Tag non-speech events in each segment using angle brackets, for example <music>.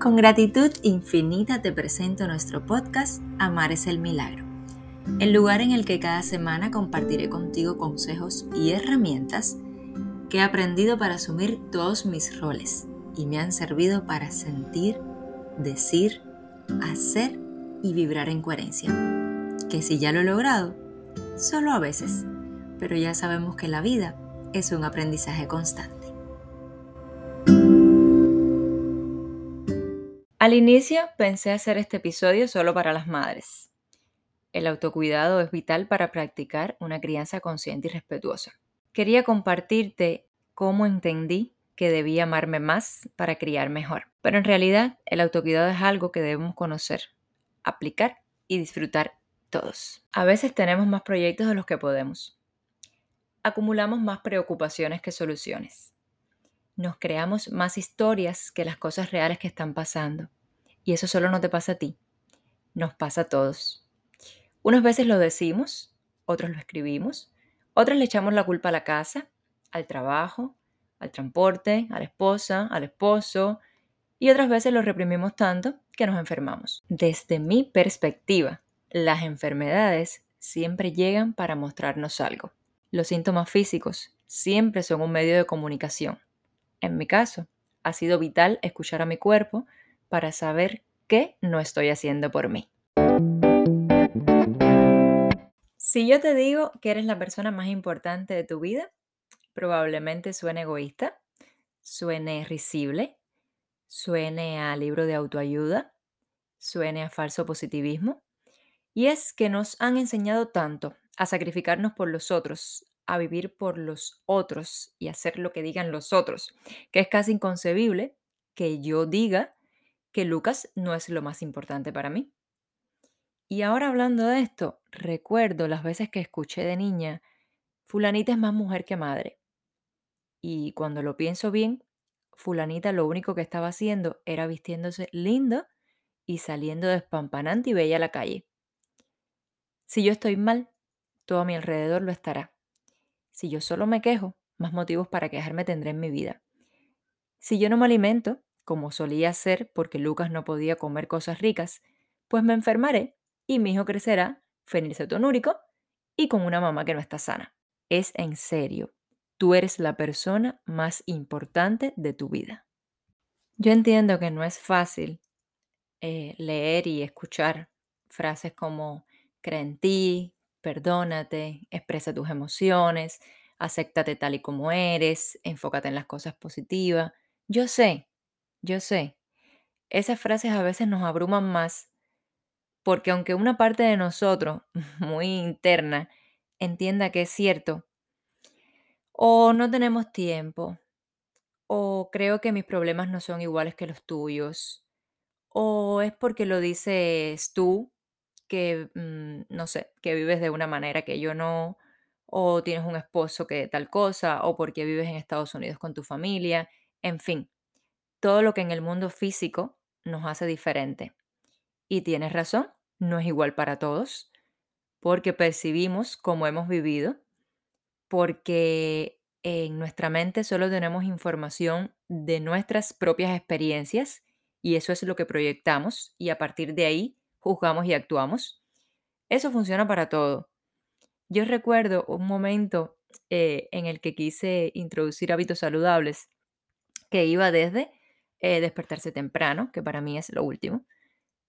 Con gratitud infinita te presento nuestro podcast Amar es el Milagro, el lugar en el que cada semana compartiré contigo consejos y herramientas que he aprendido para asumir todos mis roles y me han servido para sentir, decir, hacer y vibrar en coherencia. Que si ya lo he logrado, solo a veces, pero ya sabemos que la vida es un aprendizaje constante. Al inicio pensé hacer este episodio solo para las madres. El autocuidado es vital para practicar una crianza consciente y respetuosa. Quería compartirte cómo entendí que debía amarme más para criar mejor. Pero en realidad el autocuidado es algo que debemos conocer, aplicar y disfrutar todos. A veces tenemos más proyectos de los que podemos. Acumulamos más preocupaciones que soluciones nos creamos más historias que las cosas reales que están pasando. Y eso solo no te pasa a ti, nos pasa a todos. Unas veces lo decimos, otros lo escribimos, otras le echamos la culpa a la casa, al trabajo, al transporte, a la esposa, al esposo, y otras veces lo reprimimos tanto que nos enfermamos. Desde mi perspectiva, las enfermedades siempre llegan para mostrarnos algo. Los síntomas físicos siempre son un medio de comunicación. En mi caso, ha sido vital escuchar a mi cuerpo para saber qué no estoy haciendo por mí. Si yo te digo que eres la persona más importante de tu vida, probablemente suene egoísta, suene risible, suene a libro de autoayuda, suene a falso positivismo. Y es que nos han enseñado tanto a sacrificarnos por los otros, a vivir por los otros y hacer lo que digan los otros, que es casi inconcebible que yo diga que Lucas no es lo más importante para mí. Y ahora hablando de esto, recuerdo las veces que escuché de niña, fulanita es más mujer que madre. Y cuando lo pienso bien, fulanita lo único que estaba haciendo era vistiéndose lindo y saliendo despampanante y bella a la calle. Si yo estoy mal, todo a mi alrededor lo estará. Si yo solo me quejo, más motivos para quejarme tendré en mi vida. Si yo no me alimento, como solía ser porque Lucas no podía comer cosas ricas, pues me enfermaré y mi hijo crecerá fenilcetonúrico y con una mamá que no está sana. Es en serio, tú eres la persona más importante de tu vida. Yo entiendo que no es fácil eh, leer y escuchar frases como cree en ti, perdónate, expresa tus emociones, acéptate tal y como eres, enfócate en las cosas positivas. Yo sé, yo sé, esas frases a veces nos abruman más porque aunque una parte de nosotros, <laughs> muy interna, entienda que es cierto, o no tenemos tiempo, o creo que mis problemas no son iguales que los tuyos, o es porque lo dices tú que, mm, no sé, que vives de una manera que yo no, o tienes un esposo que tal cosa, o porque vives en Estados Unidos con tu familia, en fin, todo lo que en el mundo físico nos hace diferente. Y tienes razón, no es igual para todos, porque percibimos como hemos vivido, porque en nuestra mente solo tenemos información de nuestras propias experiencias y eso es lo que proyectamos y a partir de ahí juzgamos y actuamos. Eso funciona para todo. Yo recuerdo un momento eh, en el que quise introducir hábitos saludables que iba desde eh, despertarse temprano, que para mí es lo último,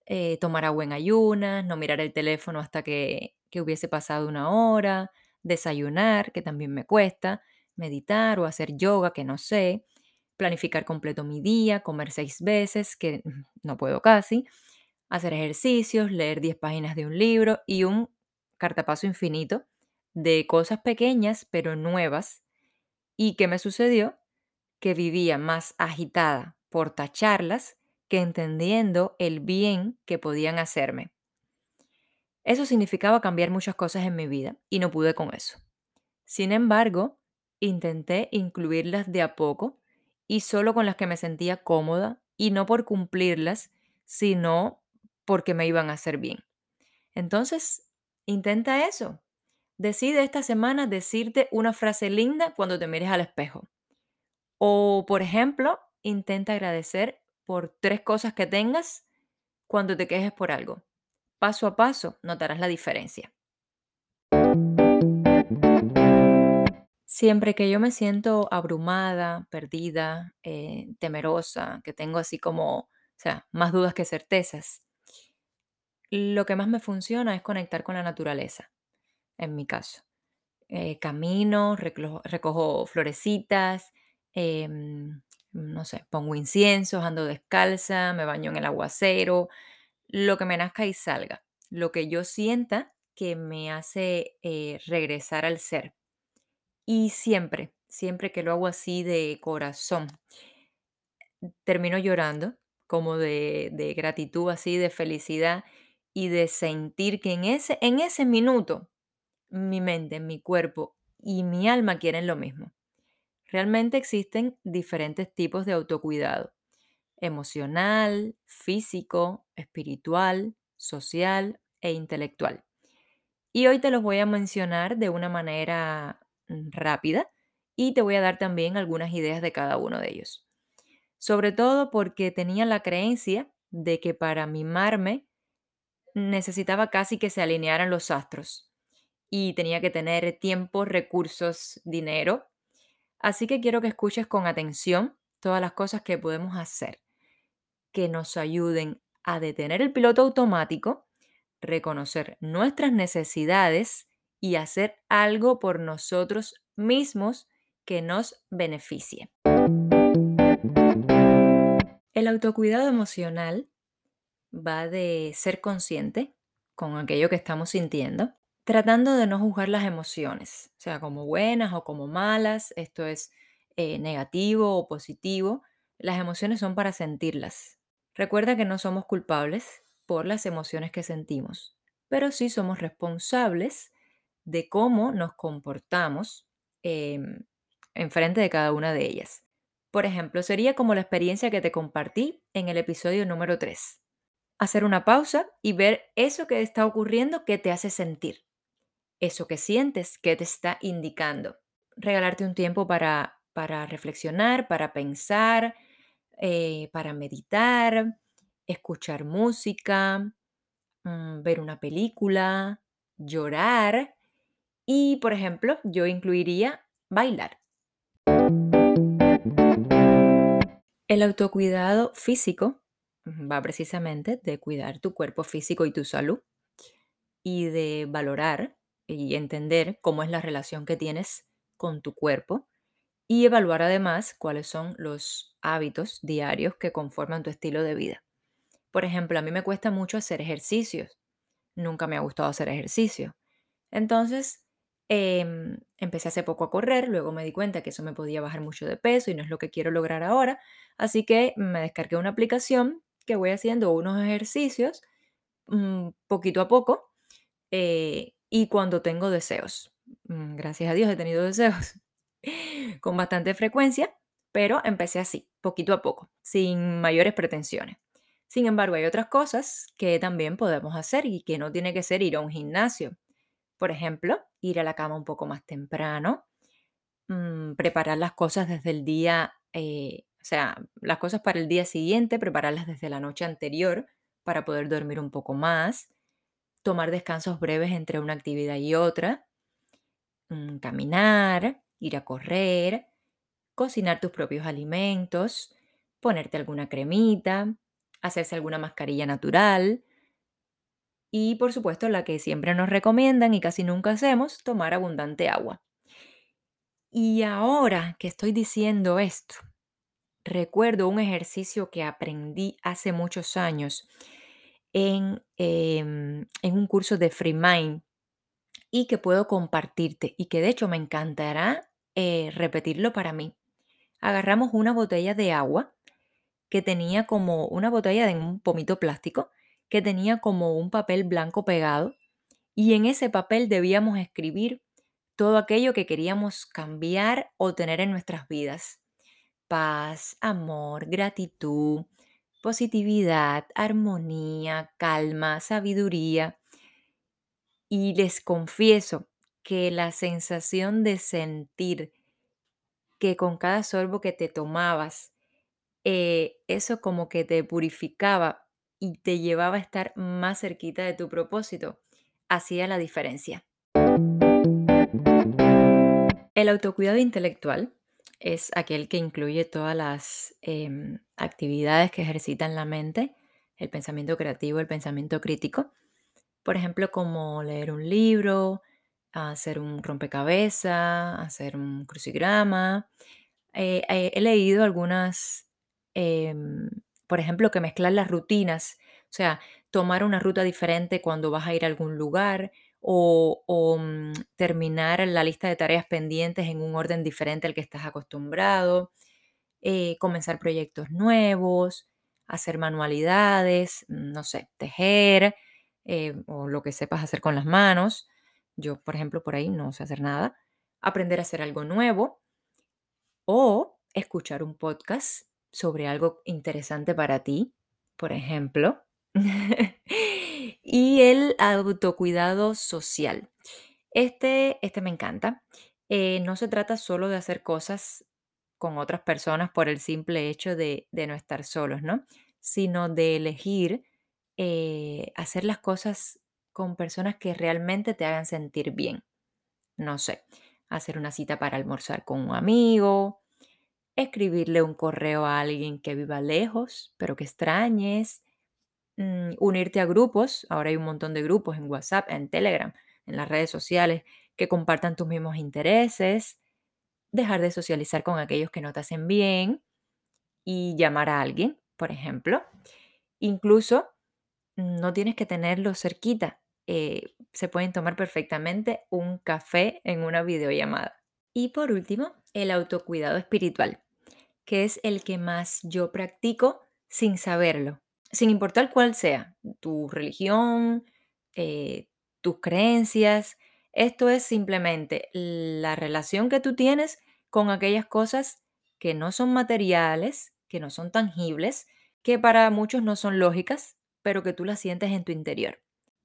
eh, tomar agua en ayunas, no mirar el teléfono hasta que, que hubiese pasado una hora, desayunar, que también me cuesta, meditar o hacer yoga, que no sé, planificar completo mi día, comer seis veces, que <laughs> no puedo casi, hacer ejercicios, leer 10 páginas de un libro y un cartapaso infinito de cosas pequeñas pero nuevas. ¿Y qué me sucedió? Que vivía más agitada por tacharlas que entendiendo el bien que podían hacerme. Eso significaba cambiar muchas cosas en mi vida y no pude con eso. Sin embargo, intenté incluirlas de a poco y solo con las que me sentía cómoda y no por cumplirlas, sino porque me iban a hacer bien. Entonces, intenta eso. Decide esta semana decirte una frase linda cuando te mires al espejo. O, por ejemplo, intenta agradecer por tres cosas que tengas cuando te quejes por algo. Paso a paso notarás la diferencia. Siempre que yo me siento abrumada, perdida, eh, temerosa, que tengo así como, o sea, más dudas que certezas, lo que más me funciona es conectar con la naturaleza, en mi caso. Eh, camino, recojo florecitas, em, no sé, pongo inciensos, ando descalza, me baño en el aguacero, lo que me nazca y salga, lo que yo sienta que me hace eh, regresar al ser. Y siempre, siempre que lo hago así de corazón, termino llorando, como de, de gratitud, así, de felicidad y de sentir que en ese, en ese minuto mi mente, mi cuerpo y mi alma quieren lo mismo. Realmente existen diferentes tipos de autocuidado, emocional, físico, espiritual, social e intelectual. Y hoy te los voy a mencionar de una manera mm, rápida y te voy a dar también algunas ideas de cada uno de ellos. Sobre todo porque tenía la creencia de que para mimarme necesitaba casi que se alinearan los astros y tenía que tener tiempo, recursos, dinero. Así que quiero que escuches con atención todas las cosas que podemos hacer que nos ayuden a detener el piloto automático, reconocer nuestras necesidades y hacer algo por nosotros mismos que nos beneficie. El autocuidado emocional va de ser consciente con aquello que estamos sintiendo, tratando de no juzgar las emociones, sea como buenas o como malas, esto es eh, negativo o positivo. Las emociones son para sentirlas. Recuerda que no somos culpables por las emociones que sentimos, pero sí somos responsables de cómo nos comportamos em, enfrente de cada una de ellas. Por ejemplo, sería como la experiencia que te compartí en el episodio número 3 hacer una pausa y ver eso que está ocurriendo que te hace sentir, eso que sientes que te está indicando. Regalarte un tiempo para, para reflexionar, para pensar, eh, para meditar, escuchar música, mm, ver una película, llorar y, por ejemplo, yo incluiría bailar. El autocuidado físico va precisamente de cuidar tu cuerpo físico y tu salud y de valorar y entender cómo es la relación que tienes con tu cuerpo y evaluar además cuáles son los hábitos diarios que conforman tu estilo de vida. Por ejemplo, a mí me cuesta mucho hacer ejercicios. Nunca me ha gustado hacer ejercicio. Entonces, em, empecé hace poco a correr, luego me di cuenta que eso me podía bajar mucho de peso y no es lo que quiero lograr ahora. Así que me descargué una aplicación que voy haciendo unos ejercicios mm, poquito a poco eh, y cuando tengo deseos. Mm, Gracias a Dios he tenido deseos <laughs> con bastante frecuencia, pero empecé así, poquito a poco, sin mayores pretensiones. Sin embargo, hay otras cosas que también podemos hacer y que no tiene que ser ir a un gimnasio. Por ejemplo, ir a la cama un poco más temprano, mm, preparar las cosas desde el día, eh, o sea, las cosas para el día siguiente, prepararlas desde la noche anterior para poder dormir un poco más, tomar descansos breves entre una actividad y otra, mm, caminar, ir a correr, cocinar tus propios alimentos, ponerte alguna cremita, hacerse alguna mascarilla natural y por supuesto la que siempre nos recomiendan y casi nunca hacemos, tomar abundante agua. Y ahora que estoy diciendo esto, recuerdo un ejercicio que aprendí hace muchos años en, em, en un curso de Free Mind y que puedo compartirte y que de hecho me encantará eh, repetirlo para mí. Agarramos una botella de agua que tenía como una botella de un pomito plástico que tenía como un papel blanco pegado y en ese papel debíamos escribir todo aquello que queríamos cambiar o tener en nuestras vidas. Paz, amor, gratitud, positividad, armonía, calma, sabiduría. Y les confieso que la sensación de sentir que con cada sorbo que te tomabas eh, eso como que te purificaba y te llevaba a estar más cerquita de tu propósito. Hacía la diferencia. El autocuidado intelectual es aquel que incluye todas las em, actividades que ejercitan la mente, el pensamiento creativo, el pensamiento crítico. Por ejemplo, como leer un libro, hacer un rompecabezas, hacer un crucigrama. Eh, eh, he leído algunas, em, por ejemplo, que mezclar las rutinas, o sea, tomar una ruta diferente cuando vas a ir a algún lugar o, mm, terminar la lista de tareas pendientes en un orden diferente al que estás acostumbrado, eh, comenzar proyectos nuevos, hacer manualidades, mm, no sé, tejer o lo que sepas hacer con las manos. Yo, por ejemplo, por ahí no sé hacer nada. Aprender a hacer algo nuevo o escuchar un podcast sobre algo interesante para ti, por ejemplo. <laughs> y el autocuidado social. Este, este me encanta. Eh, no se trata solo de hacer cosas con otras personas por el simple hecho de, no estar solos, ¿no? Sino de elegir eh, hacer las cosas con personas que realmente te hagan sentir bien. No sé, hacer una cita para almorzar con un amigo, escribirle un correo a alguien que viva lejos, pero que extrañes, mm, unirte a grupos, ahora hay un montón de grupos en WhatsApp, en Telegram, en las redes sociales, que compartan tus mismos intereses, dejar de socializar con aquellos que no te hacen bien y llamar a alguien, por ejemplo. Incluso no tienes que tenerlo cerquita, eh, se pueden tomar perfectamente un café en una videollamada. Y por último, el autocuidado espiritual, que es el que más yo practico sin saberlo, sin importar cuál sea tu religión, eh, tus creencias. Esto es simplemente la relación que tú tienes con aquellas cosas que no son materiales, que no son tangibles, que para muchos no son lógicas, pero que tú las sientes en tu interior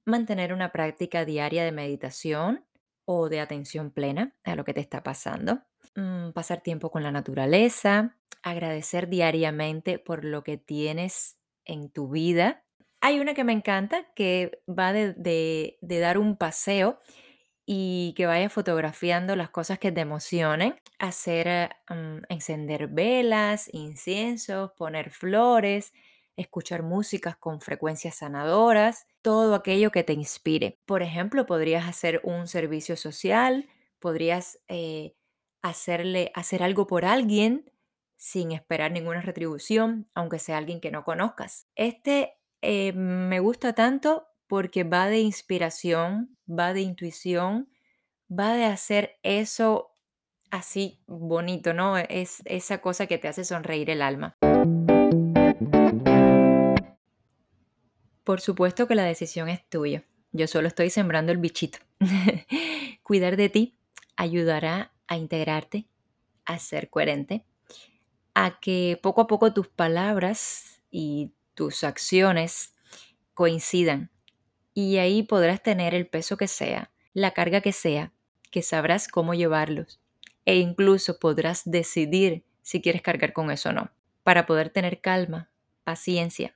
mantener una práctica diaria de meditación o de atención plena a lo que te está pasando, mm, pasar tiempo con la naturaleza, agradecer diariamente por lo que tienes en tu vida. Hay una que me encanta que va de, dar un paseo y que vaya fotografiando las cosas que te emocionen, hacer, mm, encender velas, inciensos, poner flores, escuchar músicas con frecuencias sanadoras, todo aquello que te inspire. Por ejemplo, podrías hacer un servicio social, podrías eh, hacerle, hacer algo por alguien sin esperar ninguna retribución, aunque sea alguien que no conozcas. Este eh, me gusta tanto porque va de inspiración, va de intuición, va de hacer eso así bonito, ¿no? Es esa cosa que te hace sonreír el alma. Por supuesto que la decisión es tuya. Yo solo estoy sembrando el bichito. <laughs> Cuidar de ti ayudará a integrarte, a ser coherente, a que poco a poco tus palabras y tus acciones coincidan. Y ahí podrás tener el peso que sea, la carga que sea, que sabrás cómo llevarlos. E incluso podrás decidir si quieres cargar con eso o no. Para poder tener calma, paciencia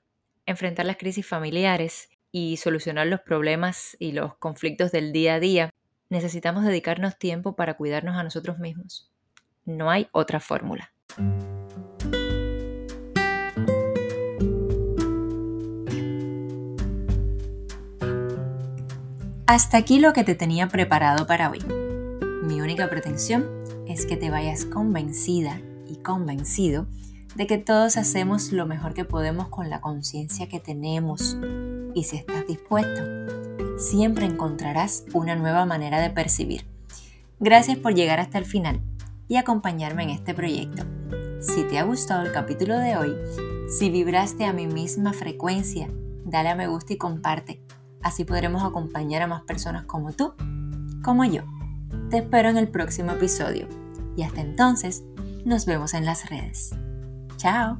enfrentar las crisis familiares y solucionar los problemas y los conflictos del día a día, necesitamos dedicarnos tiempo para cuidarnos a nosotros mismos. No hay otra fórmula. Hasta aquí lo que te tenía preparado para hoy. Mi única pretensión es que te vayas convencida y convencido de que todos hacemos lo mejor que podemos con la conciencia que tenemos. Y si estás dispuesto, siempre encontrarás una nueva manera de percibir. Gracias por llegar hasta el final y acompañarme en este proyecto. Si te ha gustado el capítulo de hoy, si vibraste a mi misma frecuencia, dale a me gusta y comparte. Así podremos acompañar a más personas como tú, como yo. Te espero en el próximo episodio y hasta entonces nos vemos en las redes. Chao.